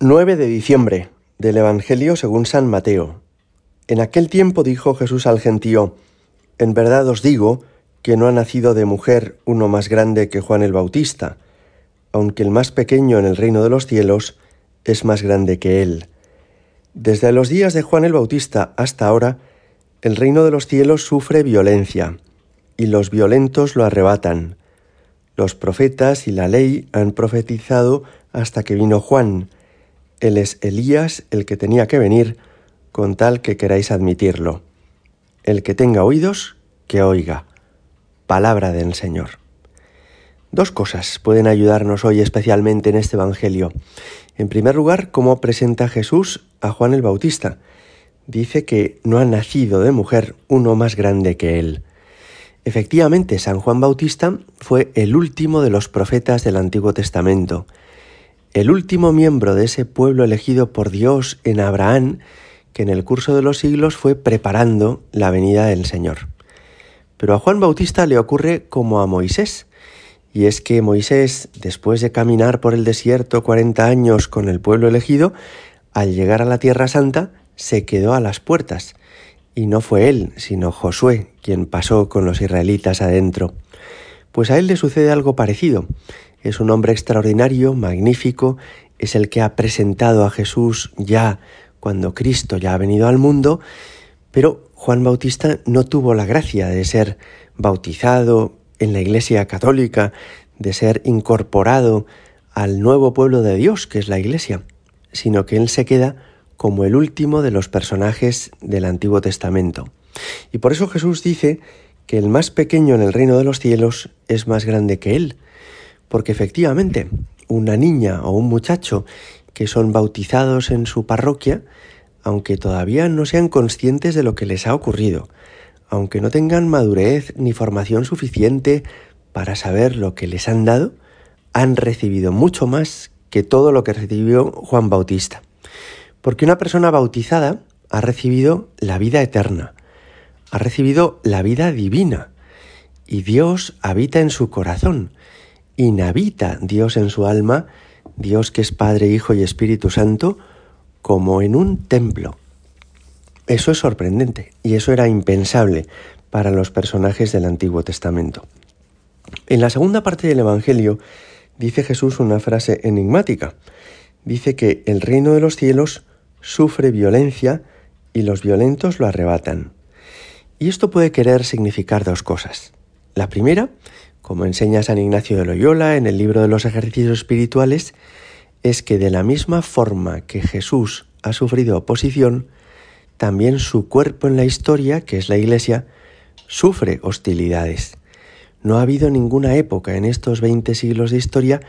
9 de diciembre del Evangelio según San Mateo. En aquel tiempo dijo Jesús al gentío, En verdad os digo que no ha nacido de mujer uno más grande que Juan el Bautista, aunque el más pequeño en el reino de los cielos es más grande que él. Desde los días de Juan el Bautista hasta ahora, el reino de los cielos sufre violencia, y los violentos lo arrebatan. Los profetas y la ley han profetizado hasta que vino Juan, él es Elías el que tenía que venir, con tal que queráis admitirlo. El que tenga oídos, que oiga. Palabra del Señor. Dos cosas pueden ayudarnos hoy especialmente en este Evangelio. En primer lugar, cómo presenta Jesús a Juan el Bautista. Dice que no ha nacido de mujer uno más grande que él. Efectivamente, San Juan Bautista fue el último de los profetas del Antiguo Testamento el último miembro de ese pueblo elegido por Dios en Abraham, que en el curso de los siglos fue preparando la venida del Señor. Pero a Juan Bautista le ocurre como a Moisés, y es que Moisés, después de caminar por el desierto cuarenta años con el pueblo elegido, al llegar a la Tierra Santa, se quedó a las puertas, y no fue él, sino Josué, quien pasó con los israelitas adentro. Pues a él le sucede algo parecido. Es un hombre extraordinario, magnífico, es el que ha presentado a Jesús ya cuando Cristo ya ha venido al mundo, pero Juan Bautista no tuvo la gracia de ser bautizado en la Iglesia Católica, de ser incorporado al nuevo pueblo de Dios, que es la Iglesia, sino que él se queda como el último de los personajes del Antiguo Testamento. Y por eso Jesús dice que el más pequeño en el reino de los cielos es más grande que él, porque efectivamente una niña o un muchacho que son bautizados en su parroquia, aunque todavía no sean conscientes de lo que les ha ocurrido, aunque no tengan madurez ni formación suficiente para saber lo que les han dado, han recibido mucho más que todo lo que recibió Juan Bautista. Porque una persona bautizada ha recibido la vida eterna, ha recibido la vida divina, y Dios habita en su corazón, inhabita Dios en su alma, Dios que es Padre, Hijo y Espíritu Santo, como en un templo. Eso es sorprendente y eso era impensable para los personajes del Antiguo Testamento. En la segunda parte del Evangelio dice Jesús una frase enigmática. Dice que el reino de los cielos sufre violencia y los violentos lo arrebatan. Y esto puede querer significar dos cosas. La primera como enseña San Ignacio de Loyola en el libro de los ejercicios espirituales, es que de la misma forma que Jesús ha sufrido oposición, también su cuerpo en la historia, que es la Iglesia, sufre hostilidades. No ha habido ninguna época en estos 20 siglos de historia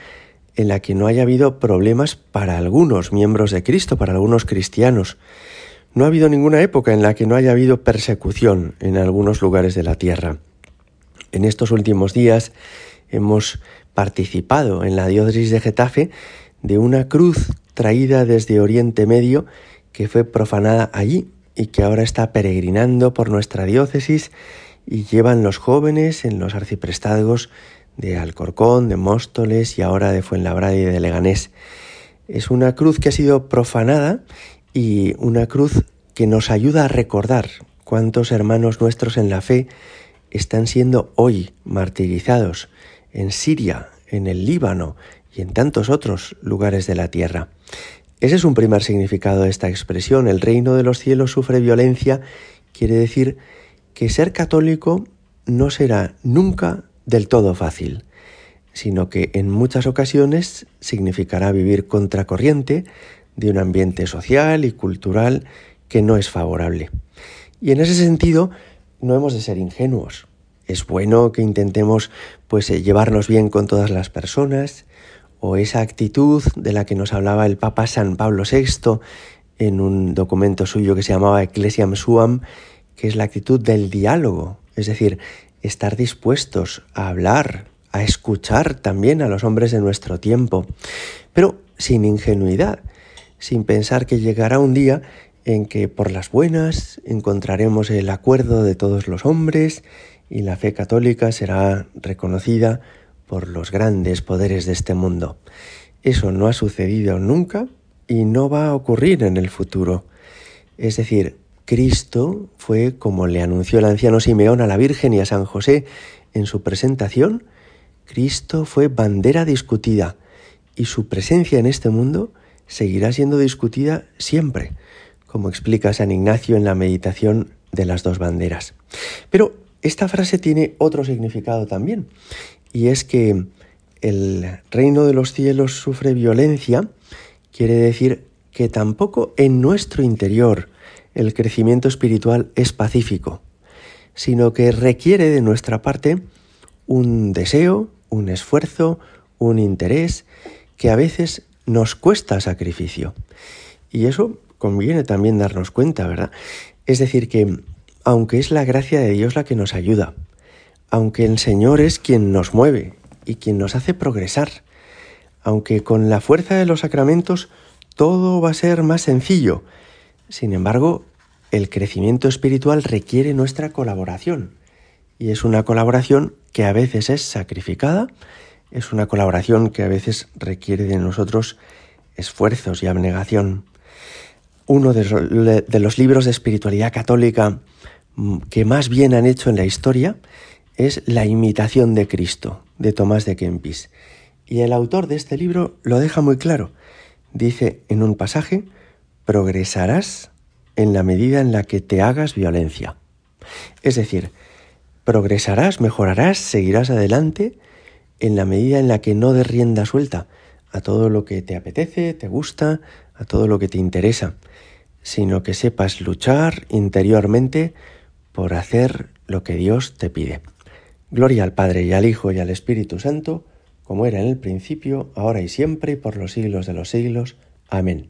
en la que no haya habido problemas para algunos miembros de Cristo, para algunos cristianos. No ha habido ninguna época en la que no haya habido persecución en algunos lugares de la tierra. En estos últimos días hemos participado en la diócesis de Getafe de una cruz traída desde Oriente Medio que fue profanada allí y que ahora está peregrinando por nuestra diócesis y llevan los jóvenes en los arciprestazgos de Alcorcón, de Móstoles y ahora de Fuenlabrada y de Leganés. Es una cruz que ha sido profanada y una cruz que nos ayuda a recordar cuántos hermanos nuestros en la fe están siendo hoy martirizados en Siria, en el Líbano y en tantos otros lugares de la tierra. Ese es un primer significado de esta expresión. El reino de los cielos sufre violencia quiere decir que ser católico no será nunca del todo fácil, sino que en muchas ocasiones significará vivir contracorriente de un ambiente social y cultural que no es favorable. Y en ese sentido, no hemos de ser ingenuos. Es bueno que intentemos pues eh, llevarnos bien con todas las personas o esa actitud de la que nos hablaba el Papa San Pablo VI en un documento suyo que se llamaba Ecclesiam Suam, que es la actitud del diálogo, es decir, estar dispuestos a hablar, a escuchar también a los hombres de nuestro tiempo, pero sin ingenuidad, sin pensar que llegará un día en que por las buenas encontraremos el acuerdo de todos los hombres y la fe católica será reconocida por los grandes poderes de este mundo. Eso no ha sucedido nunca y no va a ocurrir en el futuro. Es decir, Cristo fue, como le anunció el anciano Simeón a la Virgen y a San José en su presentación, Cristo fue bandera discutida y su presencia en este mundo seguirá siendo discutida siempre, como explica San Ignacio en la meditación de las dos banderas. Pero esta frase tiene otro significado también, y es que el reino de los cielos sufre violencia, quiere decir que tampoco en nuestro interior el crecimiento espiritual es pacífico, sino que requiere de nuestra parte un deseo, un esfuerzo, un interés que a veces nos cuesta sacrificio. Y eso conviene también darnos cuenta, ¿verdad? Es decir, que aunque es la gracia de Dios la que nos ayuda, aunque el Señor es quien nos mueve y quien nos hace progresar, aunque con la fuerza de los sacramentos todo va a ser más sencillo, sin embargo, el crecimiento espiritual requiere nuestra colaboración. Y es una colaboración que a veces es sacrificada, es una colaboración que a veces requiere de nosotros esfuerzos y abnegación. Uno de los libros de espiritualidad católica mm, que más bien han hecho en la historia es La imitación de Cristo, de Tomás de Kempis. Y el autor de este libro lo deja muy claro. Dice en un pasaje, progresarás en la medida en la que te hagas violencia. Es decir, progresarás, mejorarás, seguirás adelante en la medida en la que no des rienda suelta a todo lo que te apetece, te gusta, a todo lo que te interesa, sino que sepas luchar interiormente por hacer lo que Dios te pide. Gloria al Padre y al Hijo y al Espíritu Santo, como era en el principio, ahora y siempre, y por los siglos de los siglos. Amén.